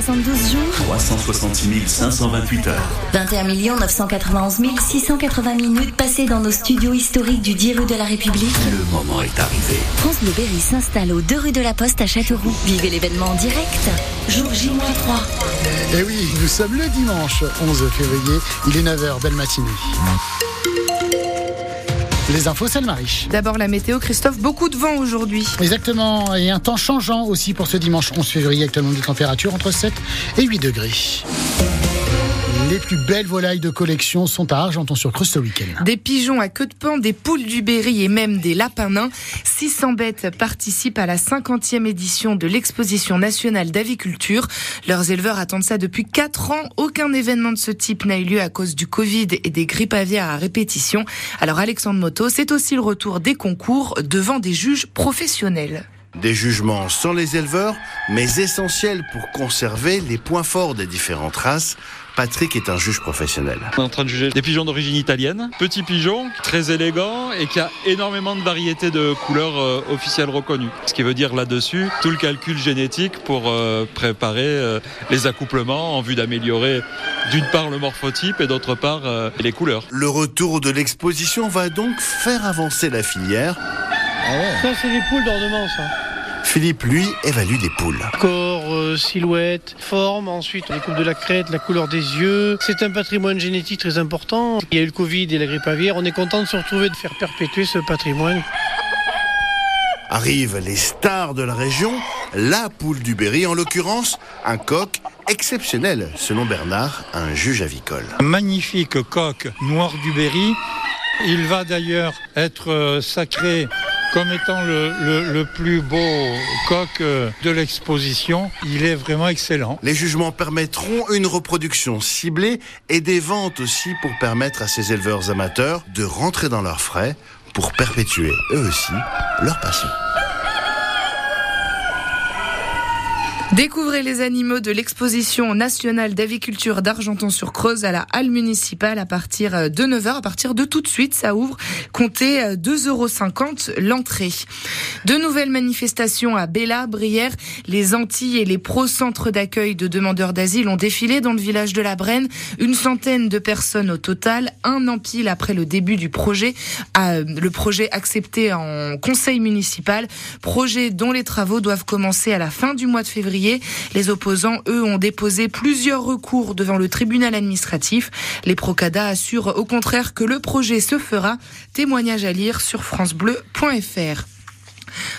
372 jours 366 528 heures. 21 991 680 minutes passées dans nos studios historiques du 10 rue de la République. Le moment est arrivé. France Bleu Berry s'installe aux 2 rue de la Poste à Châteauroux. Vivez l'événement en direct. Jour J-3. Et oui, nous sommes le dimanche 11 février. Il est 9h, belle matinée. Les infos, Marie. D'abord la météo, Christophe, beaucoup de vent aujourd'hui. Exactement, et un temps changeant aussi pour ce dimanche 11 février, actuellement des températures entre 7 et 8 degrés. Les plus belles volailles de collection sont à Argenton-sur-Creuse ce week-end. Des pigeons à queue de pain, des poules du Berry et même des lapins nains. 600 bêtes participent à la 50e édition de l'exposition nationale d'aviculture. Leurs éleveurs attendent ça depuis 4 ans. Aucun événement de ce type n'a eu lieu à cause du Covid et des grippes aviaires à répétition. Alors Alexandre Moto, c'est aussi le retour des concours devant des juges professionnels. Des jugements sans les éleveurs, mais essentiels pour conserver les points forts des différentes races. Patrick est un juge professionnel. On est en train de juger des pigeons d'origine italienne. Petit pigeon, très élégant et qui a énormément de variétés de couleurs euh, officielles reconnues. Ce qui veut dire là-dessus tout le calcul génétique pour euh, préparer euh, les accouplements en vue d'améliorer d'une part le morphotype et d'autre part les couleurs. Le retour de l'exposition va donc faire avancer la filière. Ah ça, c'est des poules d'ornement, ça. Philippe, lui, évalue des poules. Corps, euh, silhouette, forme, ensuite les coupes de la crête, la couleur des yeux. C'est un patrimoine génétique très important. Il y a eu le Covid et la grippe aviaire. On est content de se retrouver, de faire perpétuer ce patrimoine. Arrivent les stars de la région, la poule du Berry, en l'occurrence un coq exceptionnel, selon Bernard, un juge avicole. Magnifique coq noir du Berry. Il va d'ailleurs être euh, sacré comme étant le, plus beau coq euh, de l'exposition. Il est vraiment excellent. Les jugements permettront une reproduction ciblée et des ventes aussi pour permettre à ces éleveurs amateurs de rentrer dans leurs frais pour perpétuer eux aussi leur passion. Découvrez les animaux de l'exposition nationale d'aviculture d'Argenton-sur-Creuse à la halle municipale à partir euh, de 9h, à partir de tout de suite, ça ouvre. Comptez 2,50 euh, euros l'entrée. De nouvelles manifestations à Bella, Brière. Les Antilles et les pro-centres d'accueil de demandeurs d'asile ont défilé dans le village de la Brenne. Une centaine de personnes au total, un an pile après le début du projet. Euh, le projet accepté en conseil municipal. Projet dont les travaux doivent commencer à la fin du mois de février les opposants, eux, ont déposé plusieurs recours devant le tribunal administratif. Les Procada assurent au contraire que le projet se fera. Témoignage à lire sur francebleu.fr.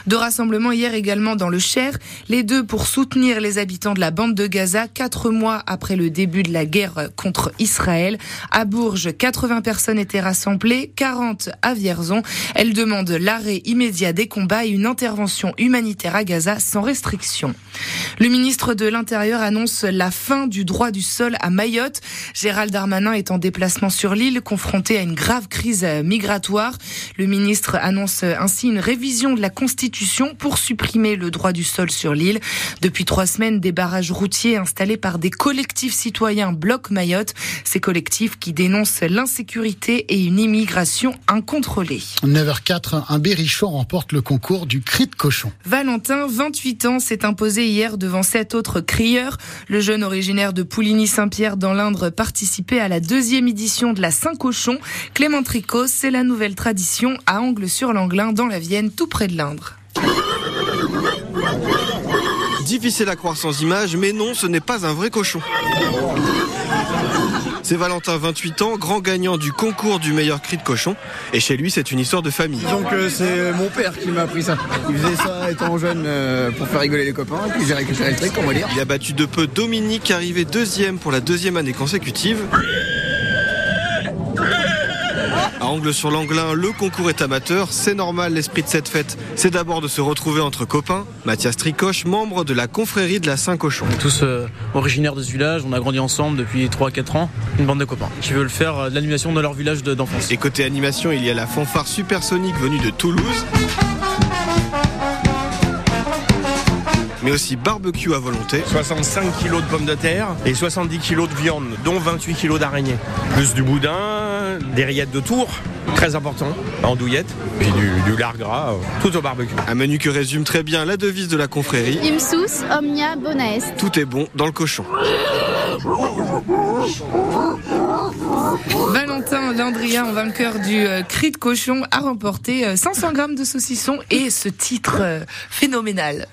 De rassemblements hier également dans le Cher, les deux pour soutenir les habitants de la bande de Gaza quatre mois après le début de la guerre contre Israël. À Bourges, 80 personnes étaient rassemblées, 40 à Vierzon. Elles demandent l'arrêt immédiat des combats et une intervention humanitaire à Gaza sans restriction. Le ministre de l'Intérieur annonce la fin du droit du sol à Mayotte. Gérald Darmanin est en déplacement sur l'île, confronté à une grave crise migratoire. Le ministre annonce ainsi une révision de la Constitution pour supprimer le droit du sol sur l'île. Depuis trois semaines, des barrages routiers installés par des collectifs citoyens bloquent Mayotte. Ces collectifs qui dénoncent l'insécurité et une immigration incontrôlée. 9h04, un berrichon remporte le concours du cri de cochon. Valentin, 28 ans, s'est imposé hier devant sept autres crieurs. Le jeune originaire de Pouligny-Saint-Pierre dans l'Indre participait à la deuxième édition de la Saint-Cochon. Clément Tricot, c'est la nouvelle tradition à Angle-sur-Langlin dans la Vienne, tout près de Difficile à croire sans image, mais non, ce n'est pas un vrai cochon. C'est Valentin, 28 ans, grand gagnant du concours du meilleur cri de cochon. Et chez lui, c'est une histoire de famille. Donc euh, c'est mon père qui m'a appris ça. Il faisait ça étant jeune euh, pour faire rigoler les copains. Et puis j'ai récupéré le truc, on va dire. Il a battu de peu Dominique, arrivé deuxième pour la deuxième année consécutive. À Angle-sur-Langlin, le concours est amateur. C'est normal, l'esprit de cette fête, c'est d'abord de se retrouver entre copains. Mathias Tricoche, membre de la confrérie de la Saint-Cochon. Tous euh, originaires de ce village, on a grandi ensemble depuis 3-4 ans, une bande de copains qui veulent faire euh, de l'animation dans leur village d'enfance. Et côté animation, il y a la fanfare supersonique venue de Toulouse. mais aussi barbecue à volonté. 65 kg de pommes de terre et 70 kg de viande, dont 28 kg d'araignées. Plus du boudin, des rillettes de tour, très important, en douillette, puis du, du lard gras, euh, tout au barbecue. Un menu que résume très bien la devise de la confrérie. Imsus omnia bona est. Tout est bon dans le cochon. Valentin Landria, en vainqueur du euh, cri de cochon, a remporté euh, 500 grammes de saucisson et ce titre euh, phénoménal.